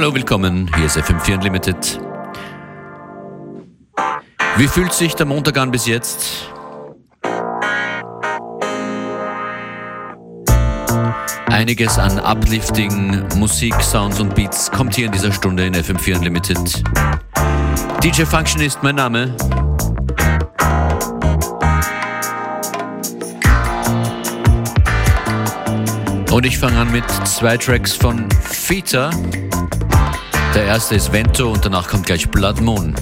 Hallo, willkommen. Hier ist FM4 Unlimited. Wie fühlt sich der Montag an bis jetzt? Einiges an uplifting Musik, Sounds und Beats kommt hier in dieser Stunde in FM4 Unlimited. DJ Function ist mein Name. Und ich fange an mit zwei Tracks von Fita. Der erste ist Vento und danach kommt gleich Blood Moon.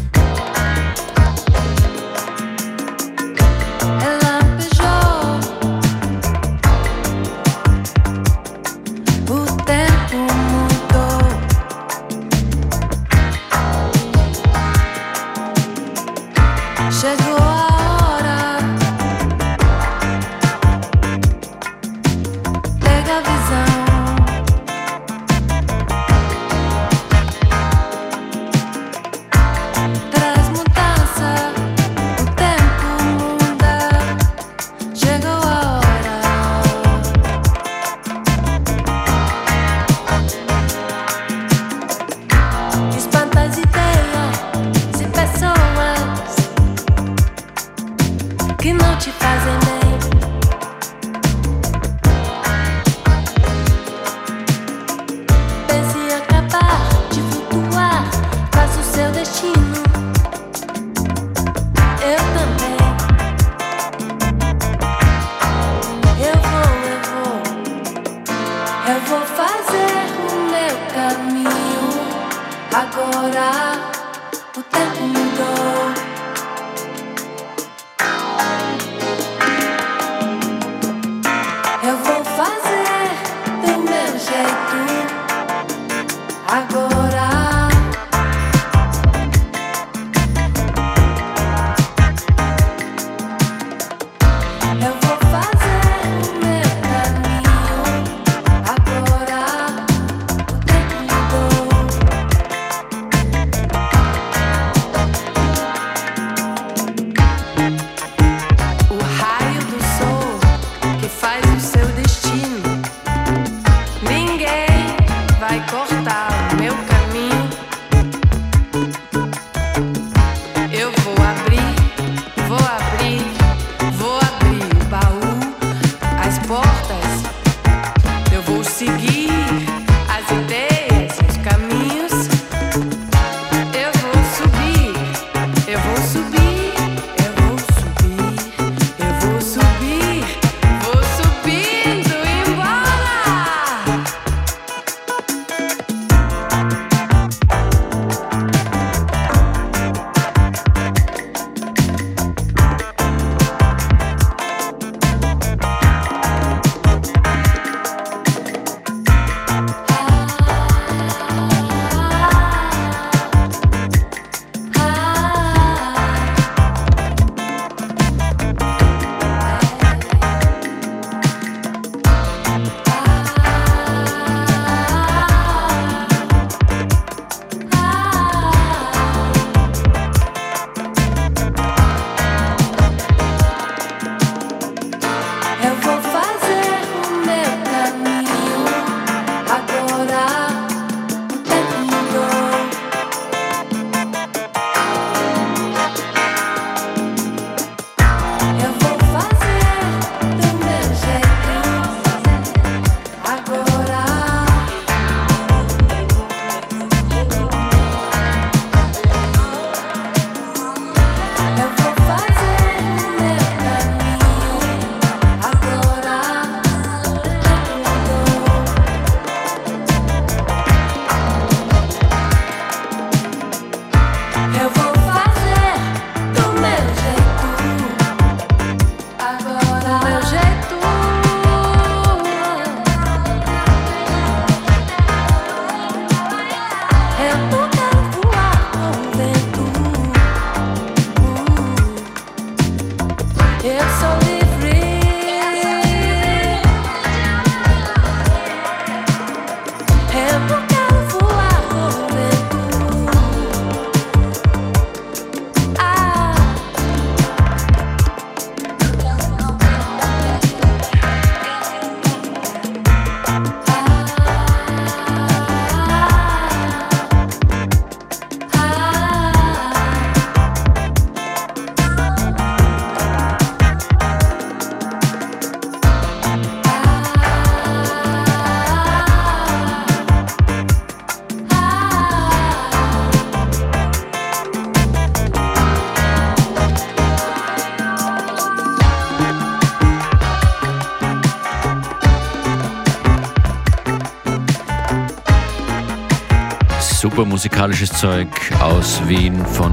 Musikalisches Zeug aus Wien von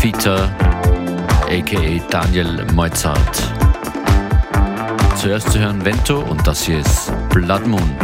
Fita, aka Daniel Mozart. Zuerst zu hören Vento und das hier ist Blood Moon.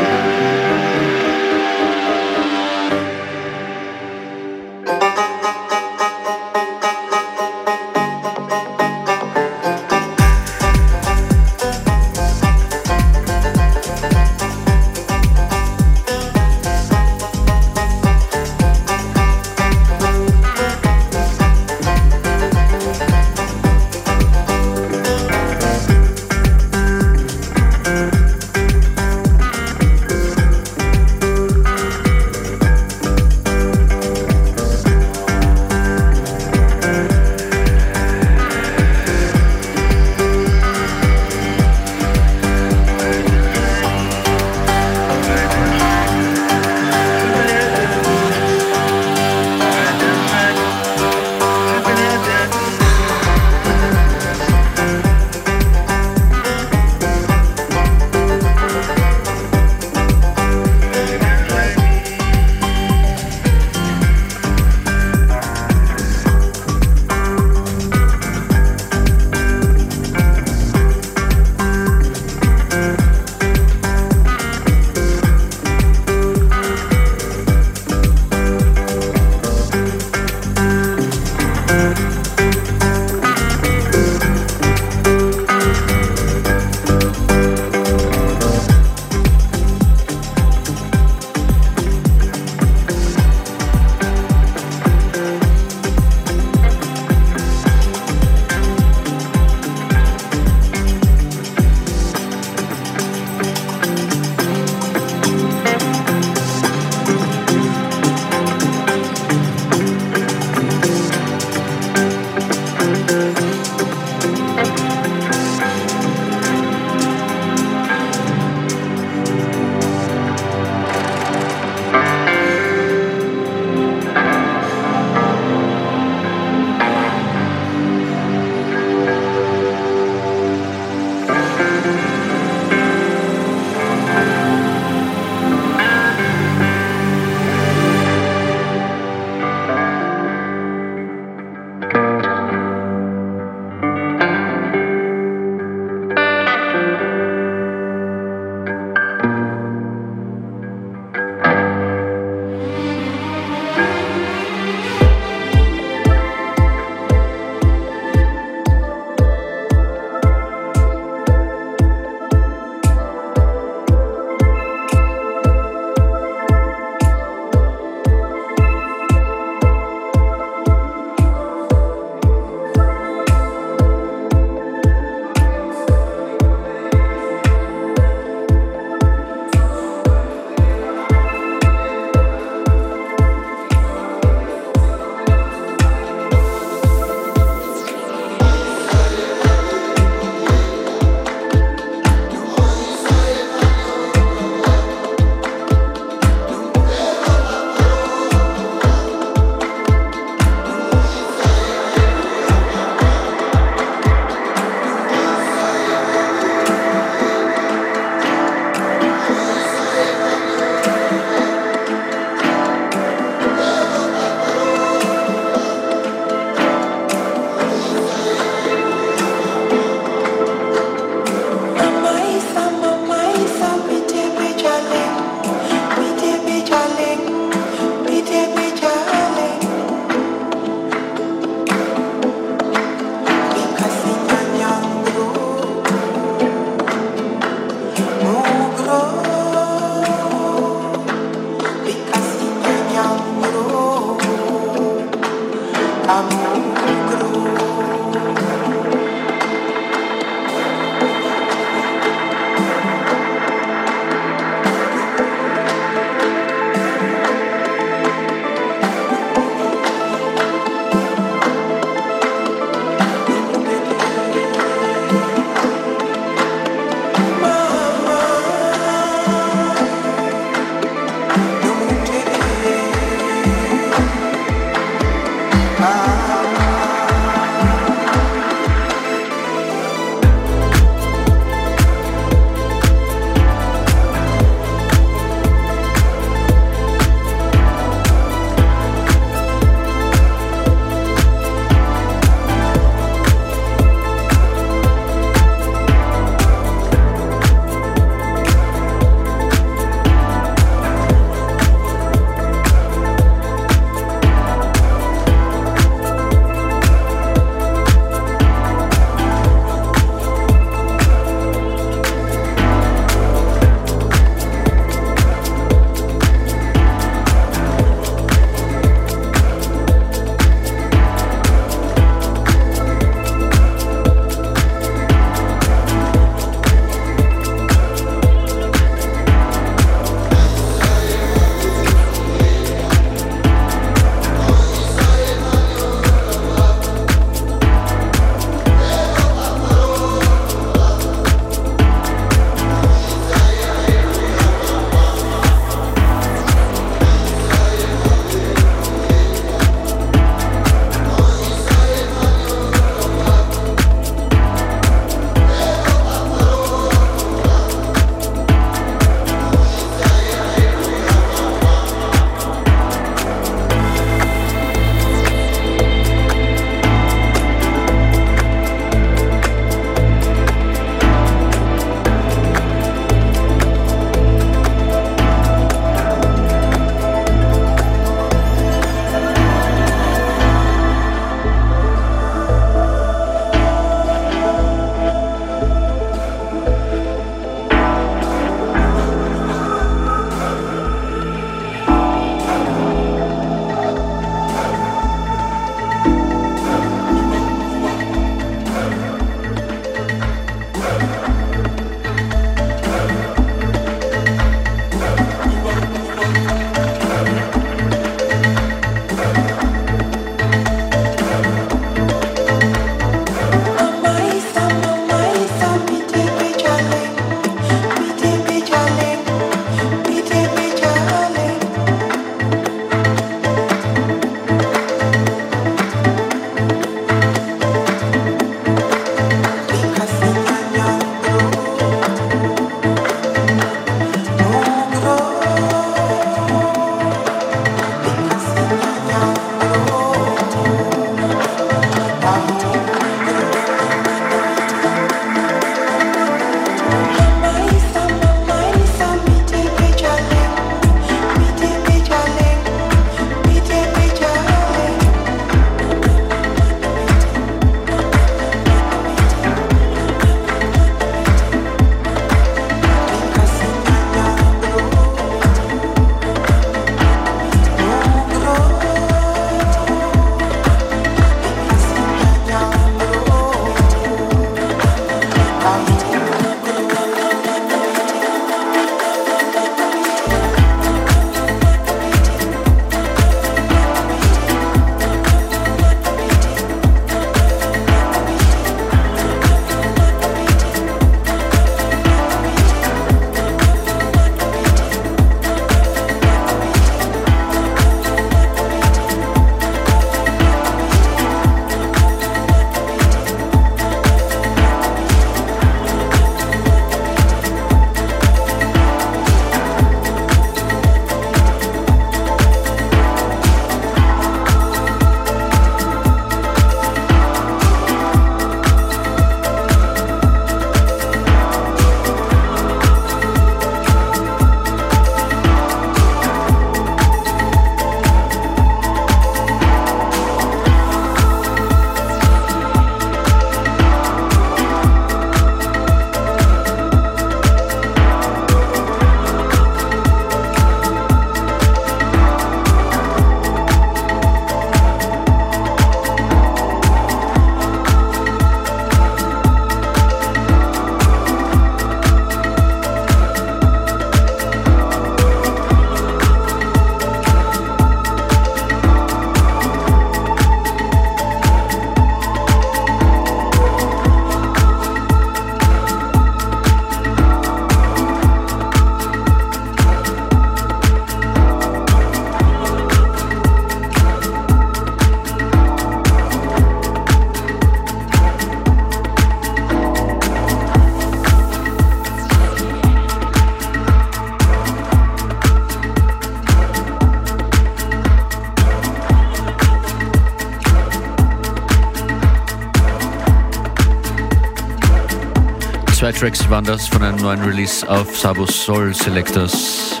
Tracks waren das von einem neuen Release auf Sabo Soul Selectors.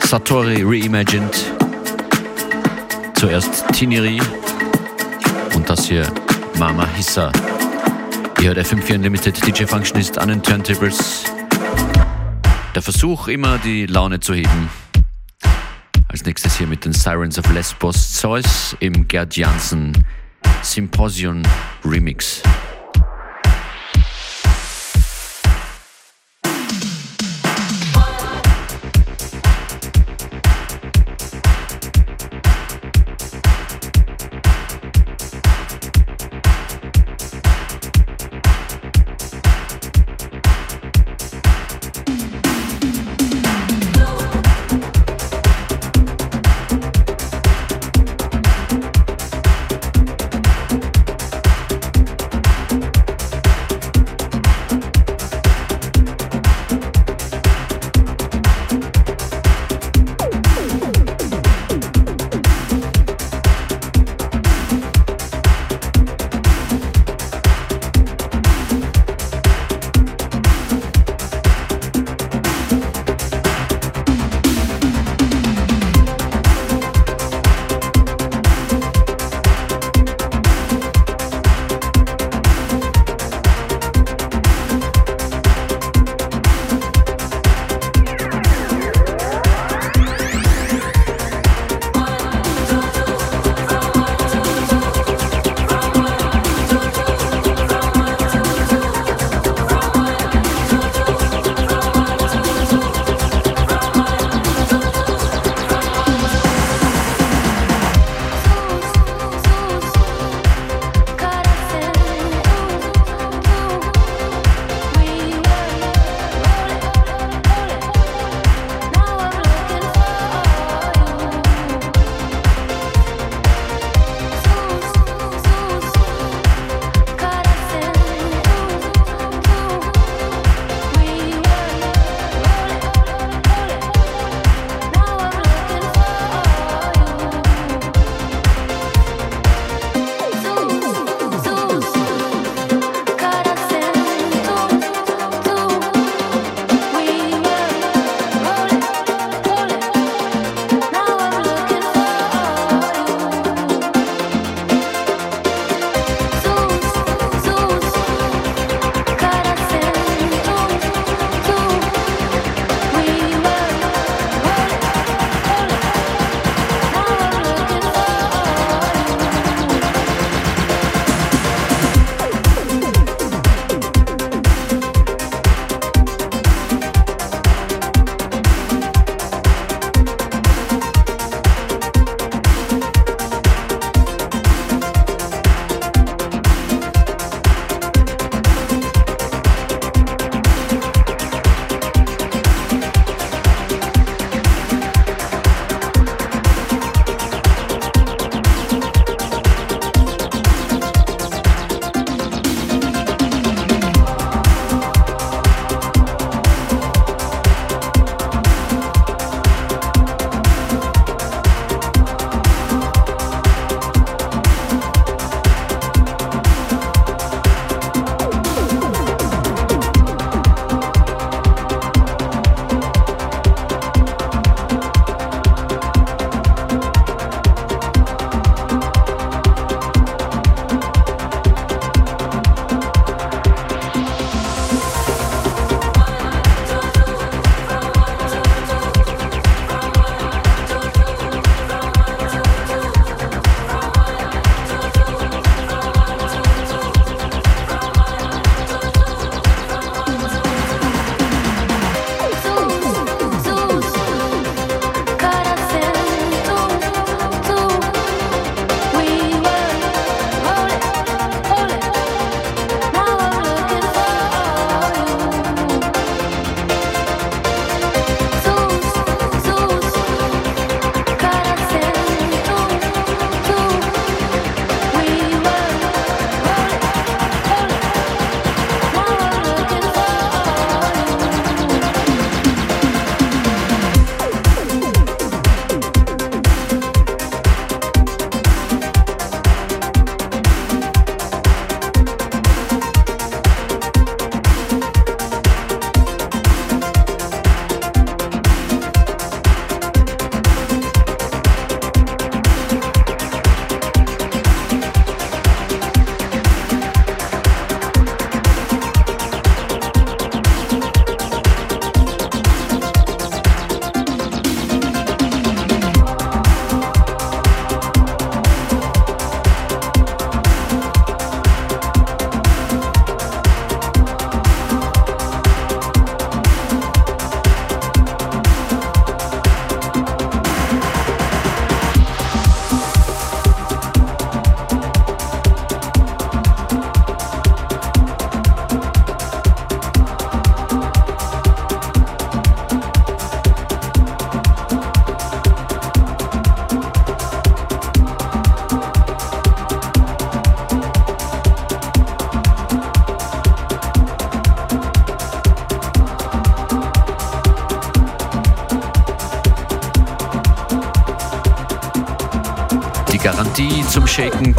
Satori Reimagined. Zuerst Tiniri und das hier Mama Hissa. Ihr hört FM4 Unlimited, DJ Functionist an den Turntables. Der Versuch, immer die Laune zu heben. Als nächstes hier mit den Sirens of Lesbos Zeus im Gerd Janssen Symposium Remix.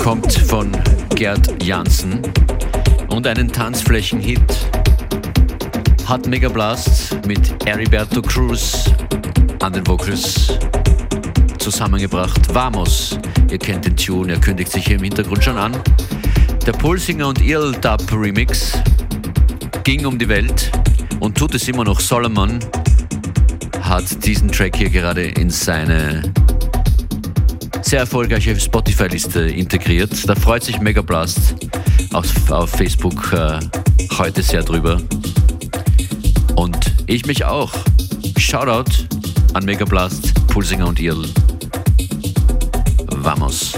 Kommt von Gerd Janssen und einen Tanzflächen-Hit hat Megablast mit Heriberto Cruz an den Vocals zusammengebracht. Vamos, ihr kennt den Tune, er kündigt sich hier im Hintergrund schon an. Der Pulsinger und Ill Dub Remix ging um die Welt und tut es immer noch. Solomon hat diesen Track hier gerade in seine sehr erfolgreiche Spotify-Liste integriert. Da freut sich Megablast auf, auf Facebook äh, heute sehr drüber. Und ich mich auch. Shoutout an Megablast, Pulsinger und Irl. Vamos.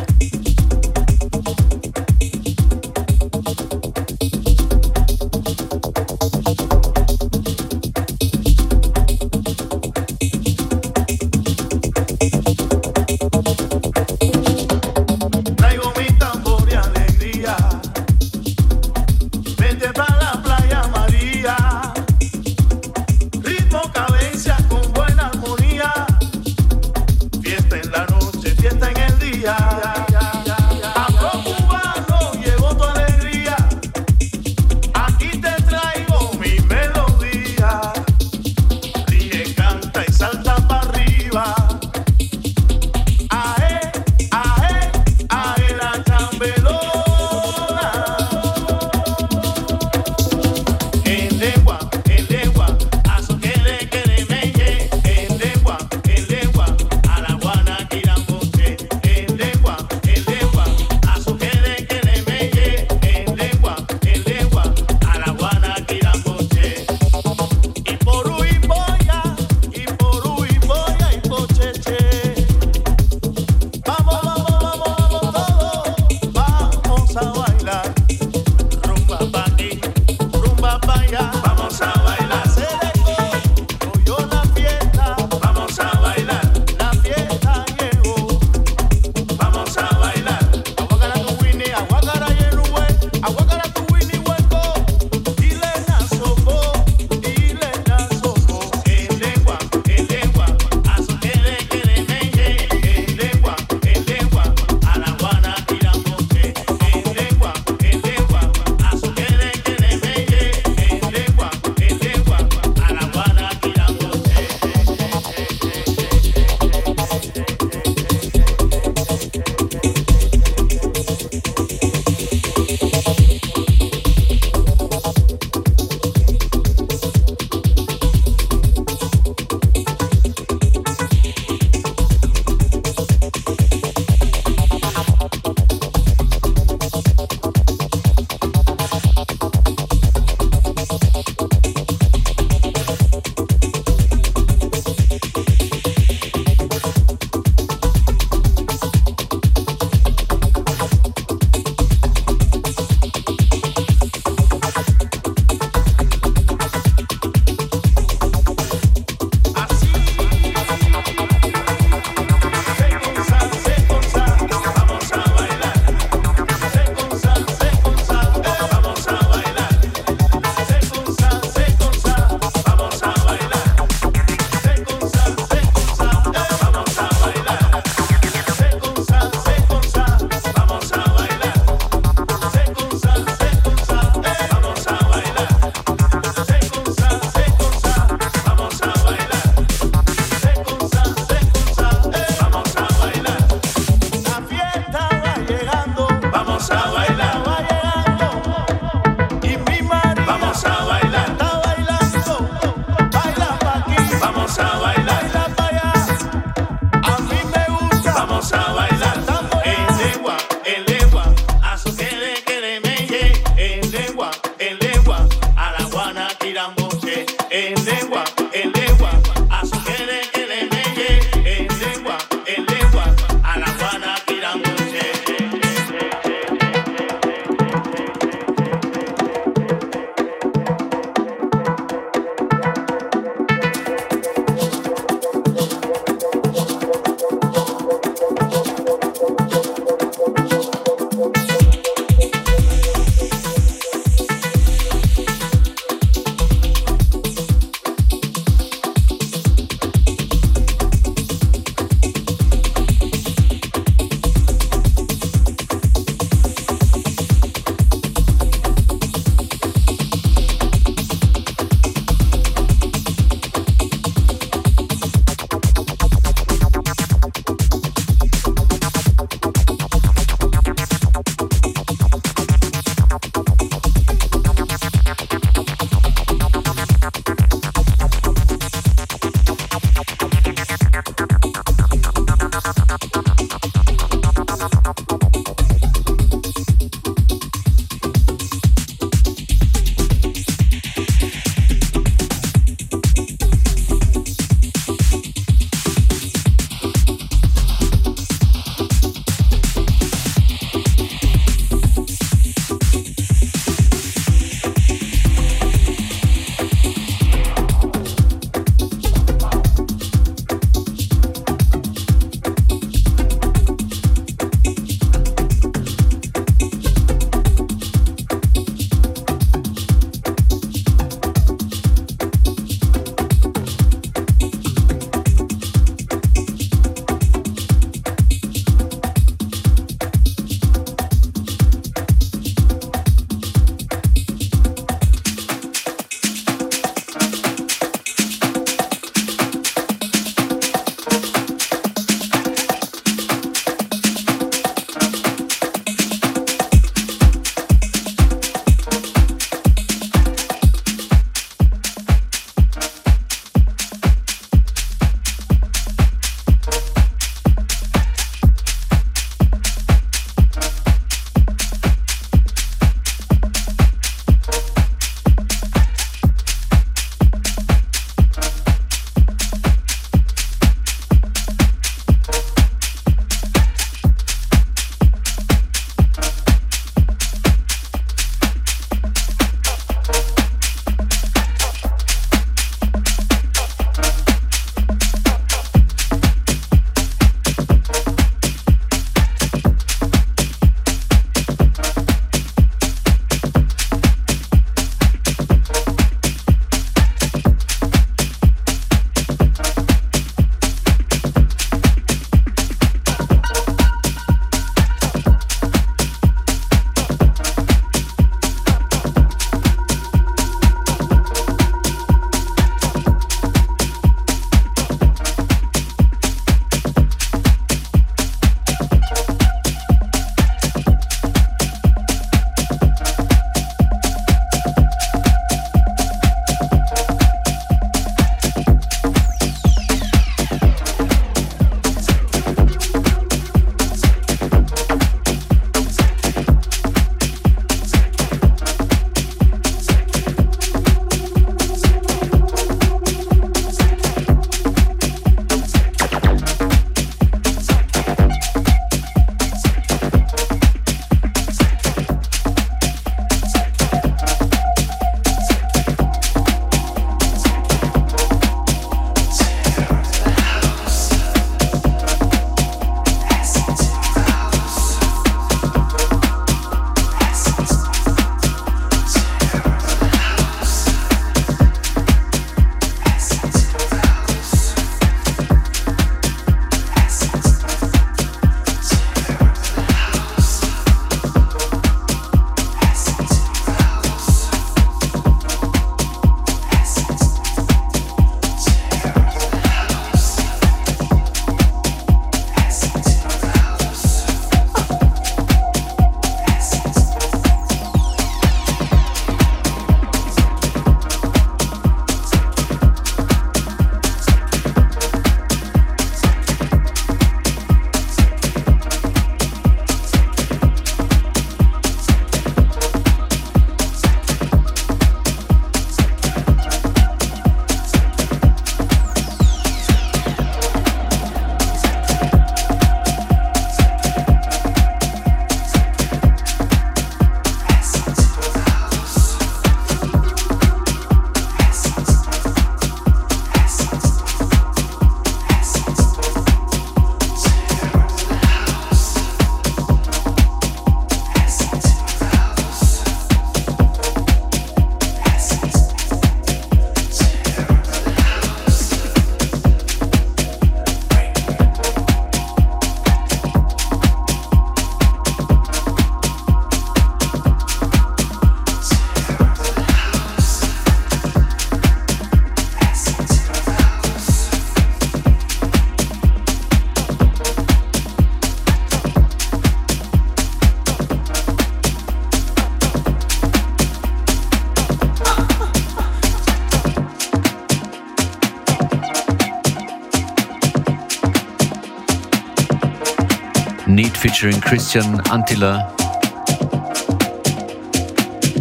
Need featuring Christian Antilla.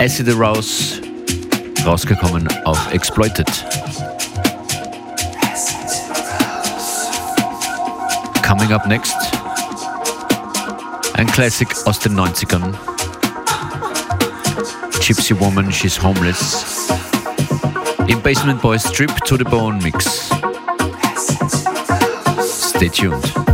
Acid Arouse, rausgekommen auf Exploited. Coming up next, ein Classic aus den 90ern. Gypsy Woman, She's Homeless. Im Basement Boys Strip to the Bone Mix. Stay tuned.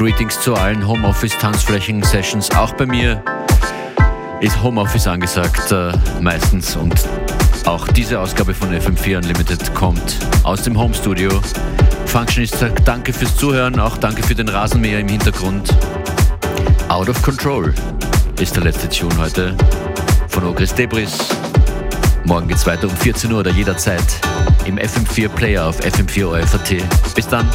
Greetings zu allen Homeoffice-Tanzflächen-Sessions. Auch bei mir ist Homeoffice angesagt äh, meistens und auch diese Ausgabe von FM4 Unlimited kommt aus dem Homestudio. Functionist sagt danke fürs Zuhören, auch danke für den Rasenmäher im Hintergrund. Out of Control ist der letzte Tune heute von Ogris Debris. Morgen geht's weiter um 14 Uhr oder jederzeit im FM4 Player auf FM4 OFAT. Bis dann.